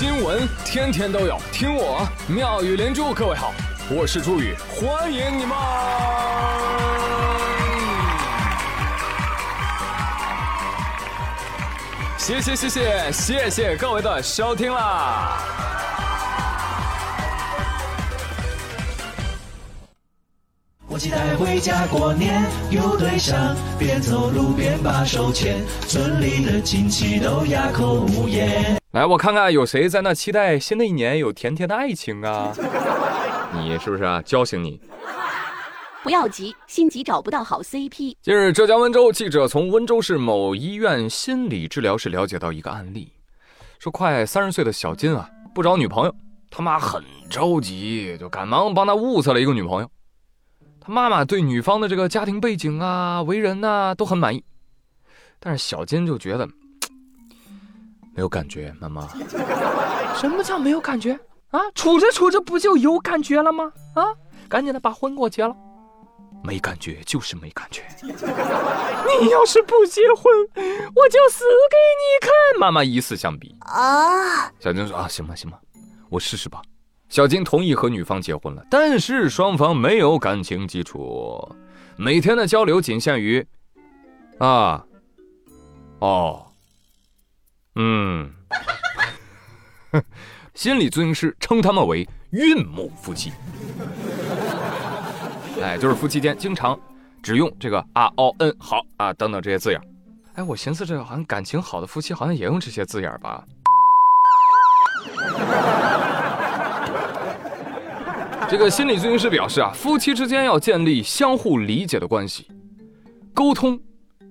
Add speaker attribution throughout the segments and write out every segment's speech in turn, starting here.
Speaker 1: 新闻天天都有，听我妙语连珠。各位好，我是朱宇，欢迎你们！谢谢谢谢谢谢各位的收听啦！
Speaker 2: 我期待回家过年，有对象，边走路边把手牵，村里的亲戚都哑口无言。
Speaker 1: 来，我看看有谁在那期待新的一年有甜甜的爱情啊？你是不是啊？叫醒你！
Speaker 3: 不要急，心急找不到好 CP。
Speaker 1: 近日，浙江温州记者从温州市某医院心理治疗室了解到一个案例，说快三十岁的小金啊，不找女朋友，他妈很着急，就赶忙帮他物色了一个女朋友。他妈妈对女方的这个家庭背景啊、为人呐都很满意，但是小金就觉得。没有感觉，妈妈。
Speaker 4: 什么叫没有感觉啊？处着处着不就有感觉了吗？啊，赶紧的把婚给我结了。
Speaker 1: 没感觉就是没感觉。
Speaker 4: 你要是不结婚，我就死给你看。
Speaker 1: 妈妈以死相逼啊。小金说啊，行吧行吧，我试试吧。小金同意和女方结婚了，但是双方没有感情基础，每天的交流仅限于啊，哦。嗯，心理咨询师称他们为孕母夫妻。哎，就是夫妻间经常只用这个啊、哦、嗯、好啊等等这些字眼。哎，我寻思这好像感情好的夫妻好像也用这些字眼吧。这个心理咨询师表示啊，夫妻之间要建立相互理解的关系，沟通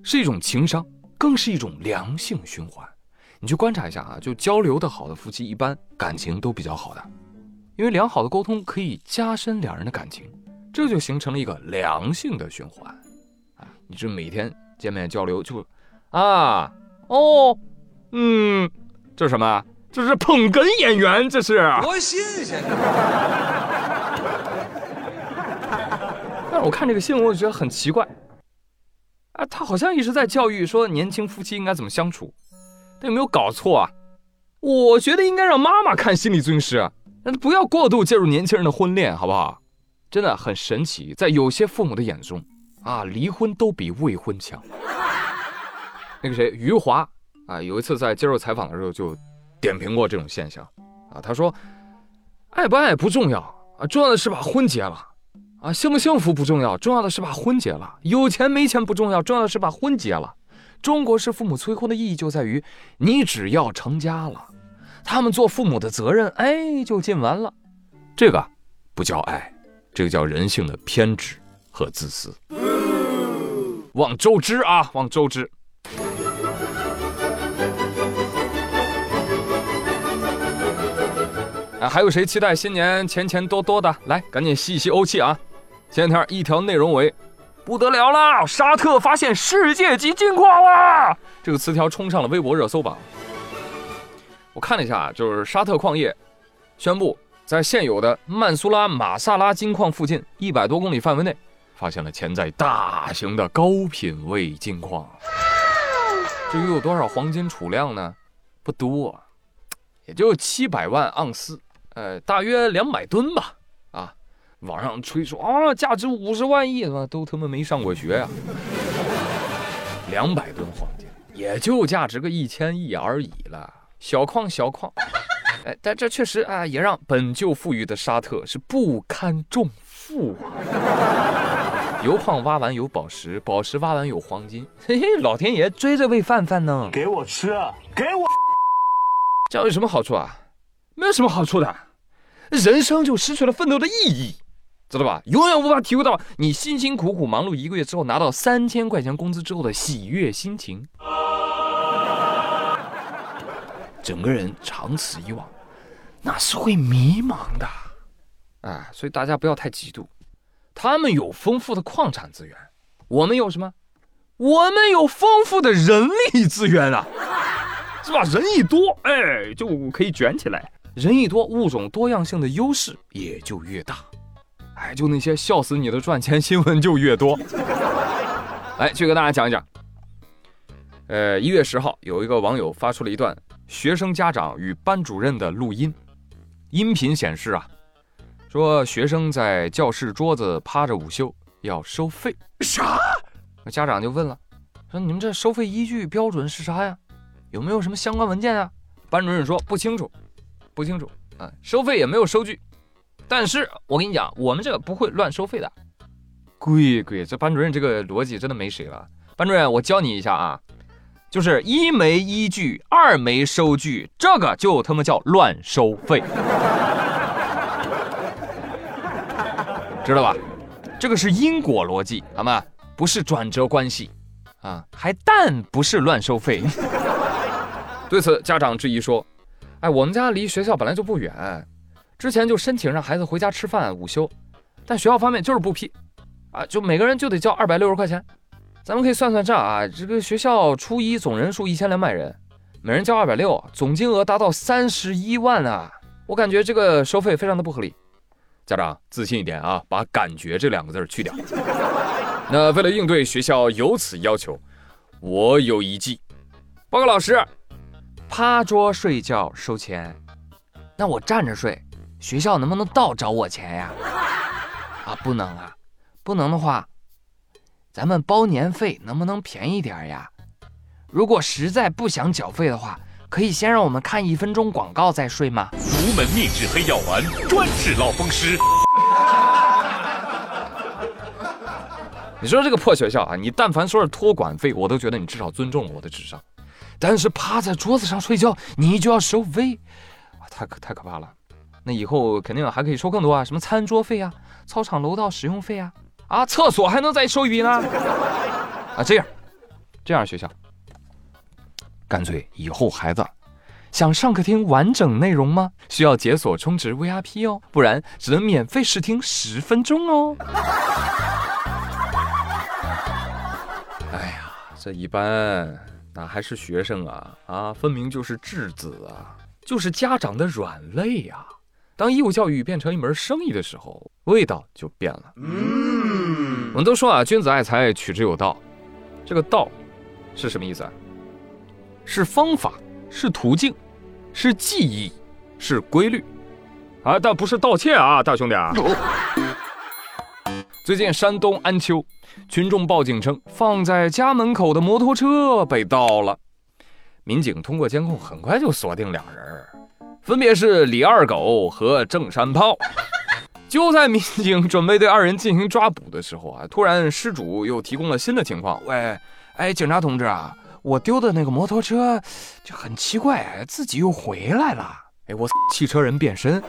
Speaker 1: 是一种情商，更是一种良性循环。你去观察一下啊，就交流的好的夫妻，一般感情都比较好的，因为良好的沟通可以加深两人的感情，这就形成了一个良性的循环。啊，你这每天见面交流就，啊，哦，嗯，这是什么？这是捧哏演员，这是
Speaker 5: 多新鲜！
Speaker 1: 但是我看这个新闻，我觉得很奇怪，啊，他好像一直在教育说年轻夫妻应该怎么相处。他有没有搞错啊？我觉得应该让妈妈看心理咨询师，那不要过度介入年轻人的婚恋，好不好？真的很神奇，在有些父母的眼中，啊，离婚都比未婚强。那个谁，余华啊，有一次在接受采访的时候就点评过这种现象，啊，他说，爱不爱不重要啊，重要的是把婚结了，啊，幸不幸福不重要，重要的是把婚结了，有钱没钱不重要，重要的是把婚结了。中国式父母催婚的意义就在于，你只要成家了，他们做父母的责任，哎，就尽完了。这个不叫爱，这个叫人性的偏执和自私。望周知啊，望周知。哎，还有谁期待新年钱钱多多的？来，赶紧吸一吸欧气啊！前两天一条内容为。不得了了！沙特发现世界级金矿了，这个词条冲上了微博热搜榜。我看了一下，就是沙特矿业宣布，在现有的曼苏拉马萨拉金矿附近一百多公里范围内，发现了潜在大型的高品位金矿。至于有多少黄金储量呢？不多，也就七百万盎司，呃，大约两百吨吧。网上吹说啊，价值五十万亿，都他妈没上过学呀！两百吨黄金，也就价值个一千亿而已了，小矿小矿。哎，但这确实啊，也让本就富裕的沙特是不堪重负啊！油矿挖完有宝石，宝石挖完有黄金，嘿嘿，老天爷追着喂饭饭呢！
Speaker 5: 给我吃，给我！
Speaker 1: 这样有什么好处啊？没有什么好处的，人生就失去了奋斗的意义。知道吧？永远无法体会到你辛辛苦苦忙碌一个月之后拿到三千块钱工资之后的喜悦心情。整个人长此以往，那是会迷茫的。哎，所以大家不要太嫉妒。他们有丰富的矿产资源，我们有什么？我们有丰富的人力资源啊，是吧？人一多，哎，就可以卷起来。人一多，物种多样性的优势也就越大。哎，就那些笑死你的赚钱新闻就越多。来，去跟大家讲一讲。呃，一月十号，有一个网友发出了一段学生家长与班主任的录音。音频显示啊，说学生在教室桌子趴着午休，要收费。
Speaker 5: 啥？
Speaker 1: 那家长就问了，说你们这收费依据标准是啥呀？有没有什么相关文件啊？班主任说不清楚，不清楚啊，收费也没有收据。但是我跟你讲，我们这个不会乱收费的。贵贵，这班主任这个逻辑真的没谁了。班主任，我教你一下啊，就是一没依据，二没收据，这个就他妈叫乱收费，知道吧？这个是因果逻辑，好吗？不是转折关系啊，还但不是乱收费。对此，家长质疑说：“哎，我们家离学校本来就不远，之前就申请让孩子回家吃饭午休，但学校方面就是不批，啊，就每个人就得交二百六十块钱。咱们可以算算账啊，这个学校初一总人数一千两百人，每人交二百六，总金额达到三十一万啊！我感觉这个收费非常的不合理。家长自信一点啊，把‘感觉’这两个字去掉。那为了应对学校有此要求，我有一计。报告老师。”趴桌睡觉收钱，那我站着睡，学校能不能倒找我钱呀？啊，不能啊，不能的话，咱们包年费能不能便宜点呀？如果实在不想缴费的话，可以先让我们看一分钟广告再睡吗？
Speaker 5: 独门秘制黑药丸，专治老风湿。
Speaker 1: 你说这个破学校啊，你但凡说是托管费，我都觉得你至少尊重了我的智商。但是趴在桌子上睡觉，你就要收费，太可太可怕了。那以后肯定还可以收更多啊，什么餐桌费啊、操场楼道使用费啊，啊，厕所还能再收一笔呢。啊，这样，这样学校，干脆以后孩子想上课听完整内容吗？需要解锁充值 VIP 哦，不然只能免费试听十分钟哦。哎呀，这一般。哪还是学生啊啊，分明就是质子啊，就是家长的软肋呀。当义务教育变成一门生意的时候，味道就变了。嗯，我们都说啊，君子爱财，取之有道。这个道是什么意思啊？是方法，是途径，是记忆，是规律啊，但不是盗窃啊，大兄弟啊。最近山东安丘。群众报警称，放在家门口的摩托车被盗了。民警通过监控很快就锁定两人，分别是李二狗和郑山炮。就在民警准备对二人进行抓捕的时候啊，突然失主又提供了新的情况：喂，哎，警察同志啊，我丢的那个摩托车就很奇怪，自己又回来了。哎，我汽车人变身。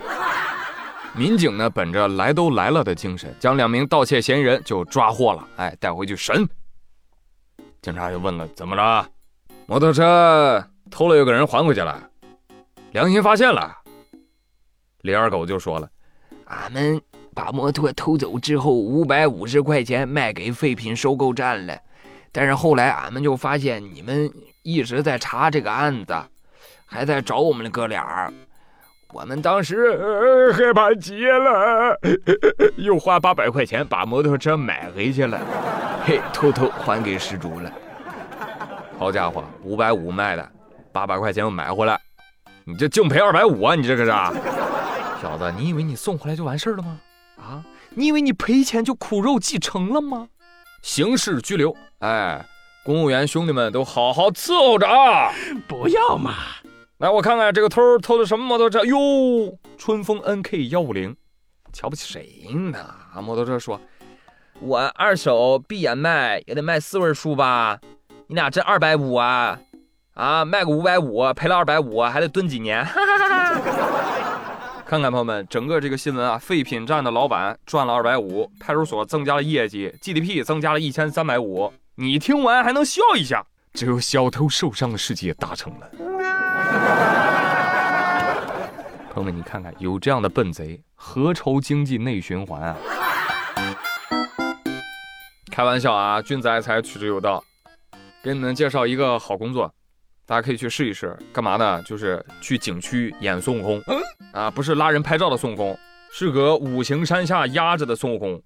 Speaker 1: 民警呢，本着来都来了的精神，将两名盗窃嫌疑人就抓获了。哎，带回去审。警察又问了：“怎么了？摩托车偷了又给人还回去了，良心发现了。”李二狗就说了：“
Speaker 6: 俺们把摩托偷走之后，五百五十块钱卖给废品收购站了。但是后来俺们就发现你们一直在查这个案子，还在找我们的哥俩。”我们当时害怕极了，又花八百块钱把摩托车买回去了，嘿，偷偷还给失主了。
Speaker 1: 好家伙，五百五卖的，八百块钱又买回来，你这净赔二百五啊！你这个是，小子，你以为你送回来就完事儿了吗？啊，你以为你赔钱就苦肉计成了吗？刑事拘留，哎，公务员兄弟们都好好伺候着啊！
Speaker 5: 不要嘛。
Speaker 1: 来，我看看这个偷偷的什么摩托车？哟，春风 NK 幺五零，瞧不起谁呢？啊，摩托车说，
Speaker 6: 我二手闭眼卖也得卖四位数吧？你俩这二百五啊？啊，卖个五百五，赔了二百五，还得蹲几年？
Speaker 1: 看看朋友们，整个这个新闻啊，废品站的老板赚了二百五，派出所增加了业绩，GDP 增加了一千三百五。你听完还能笑一下？只有小偷受伤的世界达成了。朋友们，你看看，有这样的笨贼，何愁经济内循环啊？开玩笑啊，君子爱财，取之有道。给你们介绍一个好工作，大家可以去试一试。干嘛呢？就是去景区演孙悟空啊，不是拉人拍照的孙悟空，是个五行山下压着的孙悟空。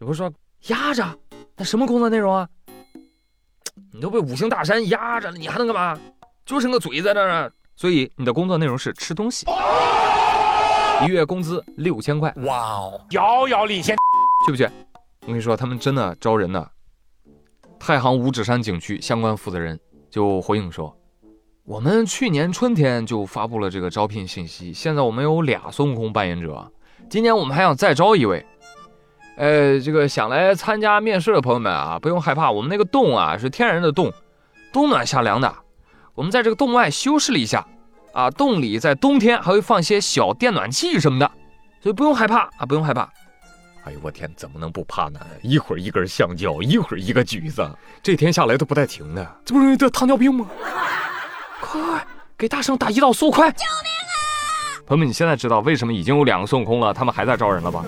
Speaker 1: 你不是说压着，那什么工作内容啊？你都被五行大山压着了，你还能干嘛？就剩个嘴在那儿，所以你的工作内容是吃东西，一月工资六千块，
Speaker 5: 哇哦，遥遥领先。
Speaker 1: 去不去？我跟你说，他们真的招人呢。太行五指山景区相关负责人就回应说：“我们去年春天就发布了这个招聘信息，现在我们有俩孙悟空扮演者，今年我们还想再招一位。呃，这个想来参加面试的朋友们啊，不用害怕，我们那个洞啊是天然的洞，冬暖夏凉的。我们在这个洞外修饰了一下，啊，洞里在冬天还会放些小电暖气什么的，所以不用害怕啊，不用害怕。”
Speaker 5: 哎呦我天，怎么能不怕呢？一会儿一根香蕉，一会儿一个橘子，这天下来都不带停的，这不容易得糖尿病吗？
Speaker 1: 快给大圣打胰岛素，快！救命啊！朋友们，你现在知道为什么已经有两个孙悟空了，他们还在招人了吧？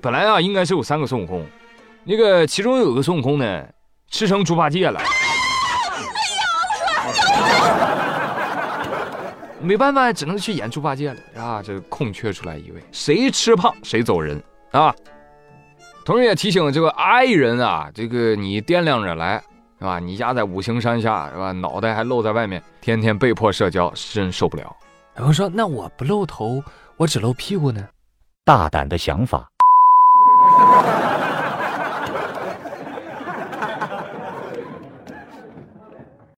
Speaker 1: 本来啊，应该是有三个孙悟空，那个其中有个孙悟空呢，吃成猪八戒了。没办法，只能去演猪八戒了啊！这空缺出来一位，谁吃胖谁走人啊！同时也提醒这个爱人啊，这个你掂量着来，是吧？你家在五行山下，是吧？脑袋还露在外面，天天被迫社交，真受不了。
Speaker 4: 有人说，那我不露头，我只露屁股呢？
Speaker 7: 大胆的想法。